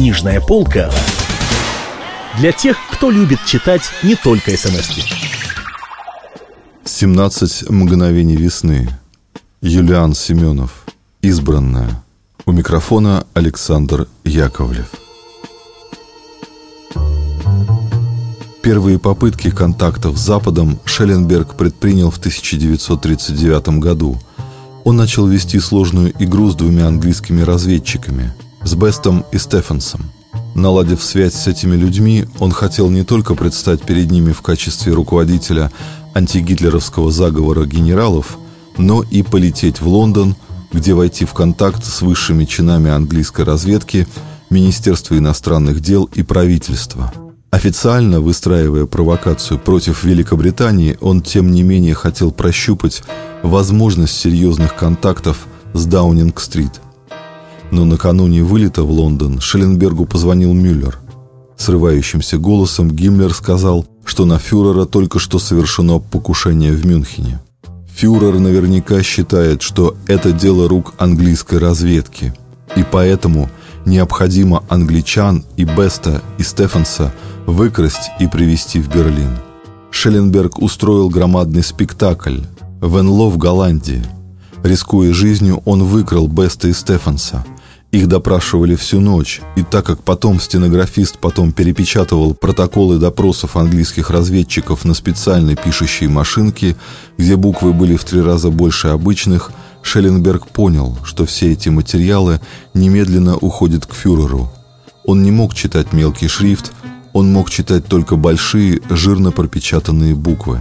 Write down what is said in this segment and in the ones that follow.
Книжная полка для тех, кто любит читать не только смс -ки. 17 мгновений весны. Юлиан Семенов. Избранная. У микрофона Александр Яковлев. Первые попытки контактов с Западом Шелленберг предпринял в 1939 году. Он начал вести сложную игру с двумя английскими разведчиками – с Бестом и Стефансом. Наладив связь с этими людьми, он хотел не только предстать перед ними в качестве руководителя антигитлеровского заговора генералов, но и полететь в Лондон, где войти в контакт с высшими чинами английской разведки, Министерства иностранных дел и правительства. Официально выстраивая провокацию против Великобритании, он тем не менее хотел прощупать возможность серьезных контактов с Даунинг-стрит – но накануне вылета в Лондон Шелленбергу позвонил Мюллер. Срывающимся голосом Гиммлер сказал, что на фюрера только что совершено покушение в Мюнхене. Фюрер наверняка считает, что это дело рук английской разведки, и поэтому необходимо англичан и Беста и Стефанса выкрасть и привезти в Берлин. Шелленберг устроил громадный спектакль в Энло в Голландии. Рискуя жизнью, он выкрал Беста и Стефанса – их допрашивали всю ночь, и так как потом стенографист потом перепечатывал протоколы допросов английских разведчиков на специальной пишущей машинке, где буквы были в три раза больше обычных, Шелленберг понял, что все эти материалы немедленно уходят к фюреру. Он не мог читать мелкий шрифт, он мог читать только большие, жирно пропечатанные буквы.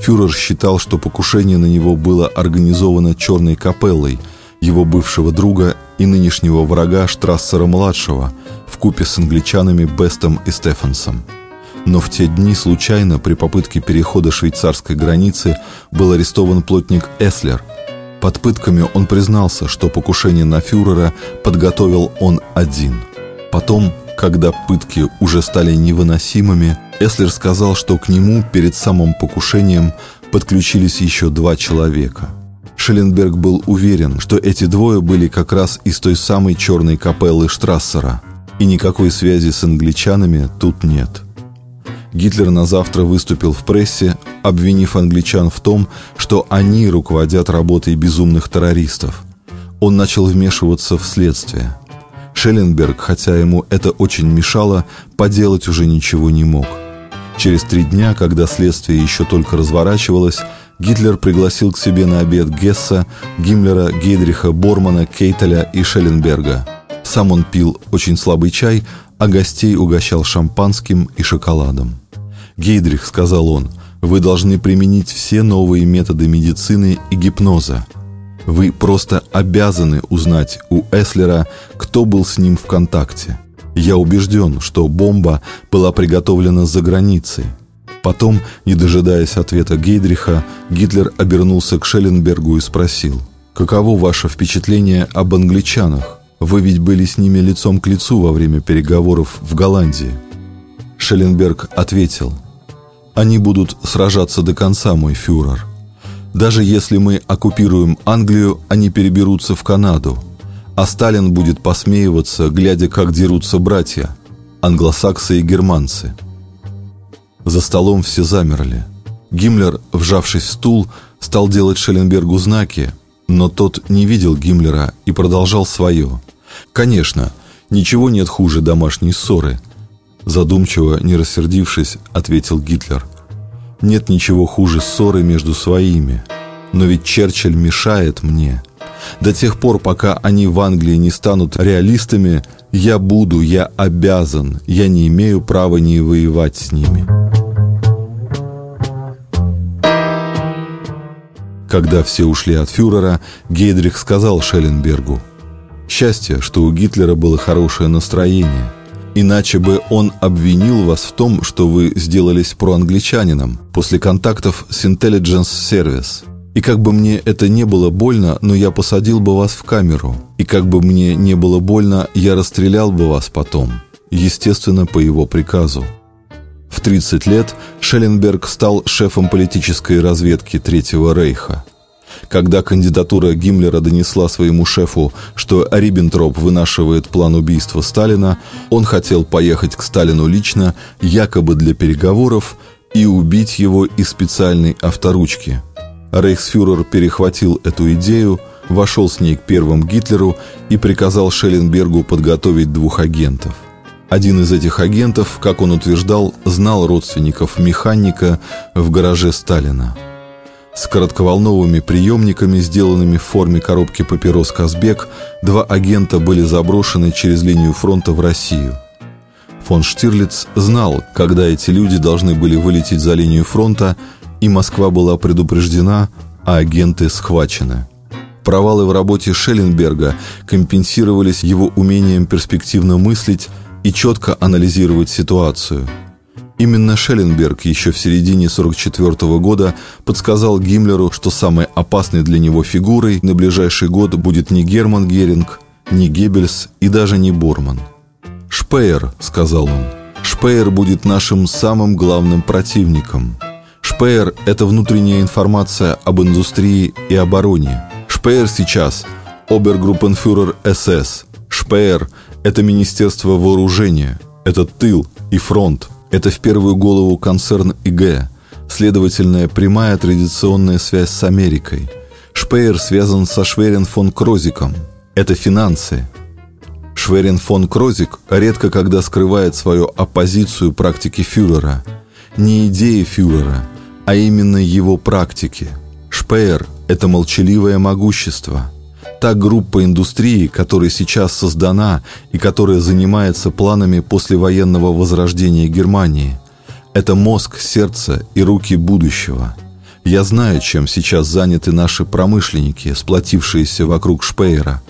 Фюрер считал, что покушение на него было организовано черной капеллой – его бывшего друга и нынешнего врага Штрассера-младшего в купе с англичанами Бестом и Стефансом. Но в те дни случайно при попытке перехода швейцарской границы был арестован плотник Эслер. Под пытками он признался, что покушение на фюрера подготовил он один. Потом, когда пытки уже стали невыносимыми, Эслер сказал, что к нему перед самым покушением подключились еще два человека – Шелленберг был уверен, что эти двое были как раз из той самой черной капеллы Штрассера, и никакой связи с англичанами тут нет. Гитлер на завтра выступил в прессе, обвинив англичан в том, что они руководят работой безумных террористов. Он начал вмешиваться в следствие. Шелленберг, хотя ему это очень мешало, поделать уже ничего не мог. Через три дня, когда следствие еще только разворачивалось, Гитлер пригласил к себе на обед Гесса, Гиммлера, Гейдриха, Бормана, Кейтеля и Шелленберга. Сам он пил очень слабый чай, а гостей угощал шампанским и шоколадом. «Гейдрих», — сказал он, — «вы должны применить все новые методы медицины и гипноза. Вы просто обязаны узнать у Эслера, кто был с ним в контакте. Я убежден, что бомба была приготовлена за границей. Потом, не дожидаясь ответа Гейдриха, Гитлер обернулся к Шелленбергу и спросил, «Каково ваше впечатление об англичанах? Вы ведь были с ними лицом к лицу во время переговоров в Голландии». Шелленберг ответил, «Они будут сражаться до конца, мой фюрер. Даже если мы оккупируем Англию, они переберутся в Канаду, а Сталин будет посмеиваться, глядя, как дерутся братья, англосаксы и германцы». За столом все замерли. Гиммлер, вжавшись в стул, стал делать Шелленбергу знаки, но тот не видел Гиммлера и продолжал свое. «Конечно, ничего нет хуже домашней ссоры», задумчиво, не рассердившись, ответил Гитлер. «Нет ничего хуже ссоры между своими. Но ведь Черчилль мешает мне. До тех пор, пока они в Англии не станут реалистами, я буду, я обязан, я не имею права не воевать с ними». Когда все ушли от фюрера, Гейдрих сказал Шелленбергу, «Счастье, что у Гитлера было хорошее настроение, иначе бы он обвинил вас в том, что вы сделались проангличанином после контактов с Intelligence Service. И как бы мне это не было больно, но я посадил бы вас в камеру. И как бы мне не было больно, я расстрелял бы вас потом. Естественно, по его приказу. В 30 лет Шелленберг стал шефом политической разведки Третьего Рейха. Когда кандидатура Гиммлера донесла своему шефу, что Риббентроп вынашивает план убийства Сталина, он хотел поехать к Сталину лично, якобы для переговоров, и убить его из специальной авторучки. Рейхсфюрер перехватил эту идею, вошел с ней к первым Гитлеру и приказал Шелленбергу подготовить двух агентов. Один из этих агентов, как он утверждал, знал родственников механика в гараже Сталина. С коротковолновыми приемниками, сделанными в форме коробки папирос «Казбек», два агента были заброшены через линию фронта в Россию. Фон Штирлиц знал, когда эти люди должны были вылететь за линию фронта, и Москва была предупреждена, а агенты схвачены. Провалы в работе Шелленберга компенсировались его умением перспективно мыслить и четко анализировать ситуацию. Именно Шелленберг еще в середине 1944 года подсказал Гиммлеру, что самой опасной для него фигурой на ближайший год будет не Герман Геринг, не Геббельс и даже не Борман. «Шпеер», — сказал он, — «Шпеер будет нашим самым главным противником». Шпеер – это внутренняя информация об индустрии и обороне. Шпеер сейчас – обергруппенфюрер СС. Шпеер – это Министерство вооружения. Это тыл и фронт. Это в первую голову концерн ИГ. Следовательная прямая традиционная связь с Америкой. Шпеер связан со Шверен фон Крозиком. Это финансы. Шверен фон Крозик редко когда скрывает свою оппозицию практике фюрера. Не идеи фюрера – а именно его практики. Шпеер – это молчаливое могущество. Та группа индустрии, которая сейчас создана и которая занимается планами послевоенного возрождения Германии. Это мозг, сердце и руки будущего. Я знаю, чем сейчас заняты наши промышленники, сплотившиеся вокруг Шпеера.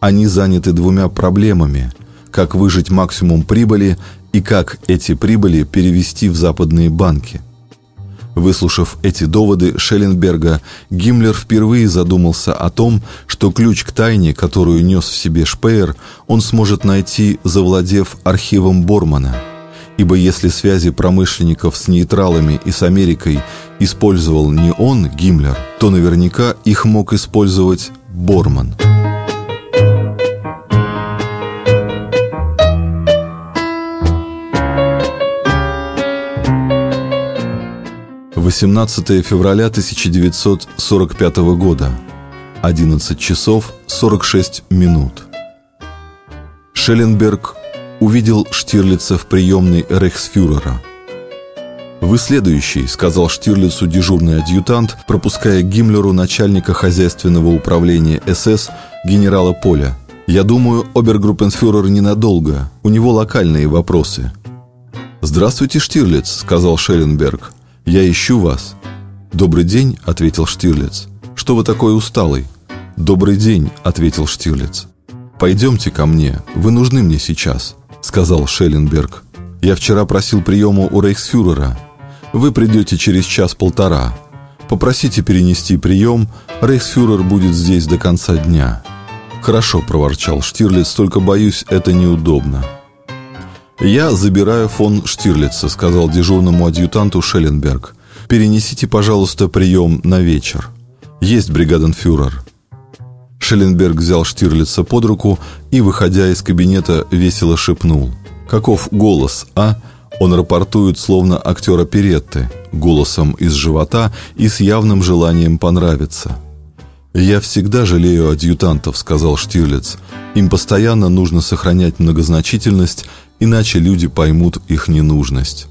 Они заняты двумя проблемами – как выжить максимум прибыли и как эти прибыли перевести в западные банки – Выслушав эти доводы Шелленберга, Гиммлер впервые задумался о том, что ключ к тайне, которую нес в себе Шпеер, он сможет найти, завладев архивом Бормана. Ибо если связи промышленников с нейтралами и с Америкой использовал не он, Гиммлер, то наверняка их мог использовать Борман. 18 февраля 1945 года, 11 часов 46 минут. Шелленберг увидел Штирлица в приемной рейхсфюрера. «Вы следующий», — сказал Штирлицу дежурный адъютант, пропуская Гиммлеру начальника хозяйственного управления СС генерала Поля. «Я думаю, обергруппенфюрер ненадолго. У него локальные вопросы». «Здравствуйте, Штирлиц», — сказал Шелленберг. «Я ищу вас». «Добрый день», — ответил Штирлиц. «Что вы такой усталый?» «Добрый день», — ответил Штирлиц. «Пойдемте ко мне, вы нужны мне сейчас», — сказал Шелленберг. «Я вчера просил приема у рейхсфюрера. Вы придете через час-полтора. Попросите перенести прием, рейхсфюрер будет здесь до конца дня». «Хорошо», — проворчал Штирлиц, — «только, боюсь, это неудобно». «Я забираю фон Штирлица», — сказал дежурному адъютанту Шелленберг. «Перенесите, пожалуйста, прием на вечер. Есть бригаденфюрер». Шелленберг взял Штирлица под руку и, выходя из кабинета, весело шепнул. «Каков голос, а?» Он рапортует, словно актер оперетты, голосом из живота и с явным желанием понравиться. «Я всегда жалею адъютантов», — сказал Штирлиц. «Им постоянно нужно сохранять многозначительность иначе люди поймут их ненужность.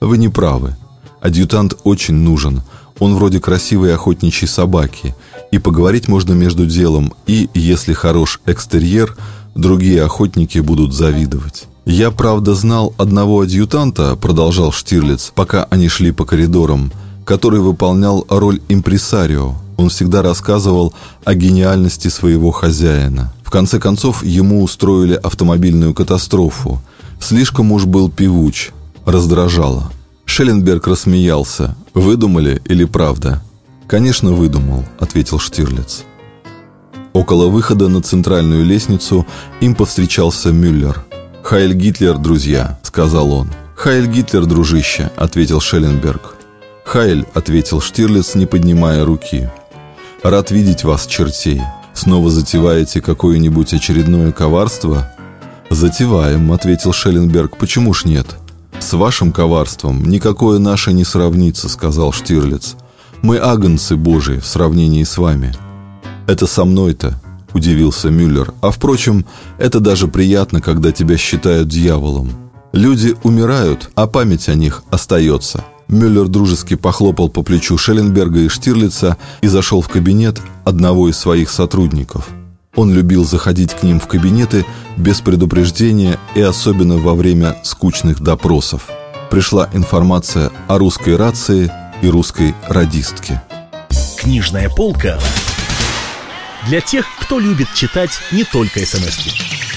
Вы не правы. Адъютант очень нужен. Он вроде красивой охотничьей собаки. И поговорить можно между делом, и, если хорош экстерьер, другие охотники будут завидовать. «Я, правда, знал одного адъютанта», — продолжал Штирлиц, пока они шли по коридорам, который выполнял роль импресарио. Он всегда рассказывал о гениальности своего хозяина. В конце концов, ему устроили автомобильную катастрофу — Слишком уж был певуч, раздражало. Шелленберг рассмеялся. «Выдумали или правда?» «Конечно, выдумал», — ответил Штирлиц. Около выхода на центральную лестницу им повстречался Мюллер. «Хайль Гитлер, друзья», — сказал он. «Хайль Гитлер, дружище», — ответил Шелленберг. «Хайль», — ответил Штирлиц, не поднимая руки. Рад видеть вас, чертей. Снова затеваете какое-нибудь очередное коварство? Затеваем, ответил Шелленберг. Почему ж нет? С вашим коварством никакое наше не сравнится, сказал Штирлиц. Мы агнцы Божии в сравнении с вами. Это со мной-то, удивился Мюллер. А впрочем, это даже приятно, когда тебя считают дьяволом. Люди умирают, а память о них остается. Мюллер дружески похлопал по плечу Шелленберга и Штирлица и зашел в кабинет одного из своих сотрудников. Он любил заходить к ним в кабинеты без предупреждения и особенно во время скучных допросов. Пришла информация о русской рации и русской радистке. Книжная полка для тех, кто любит читать не только смс -ки.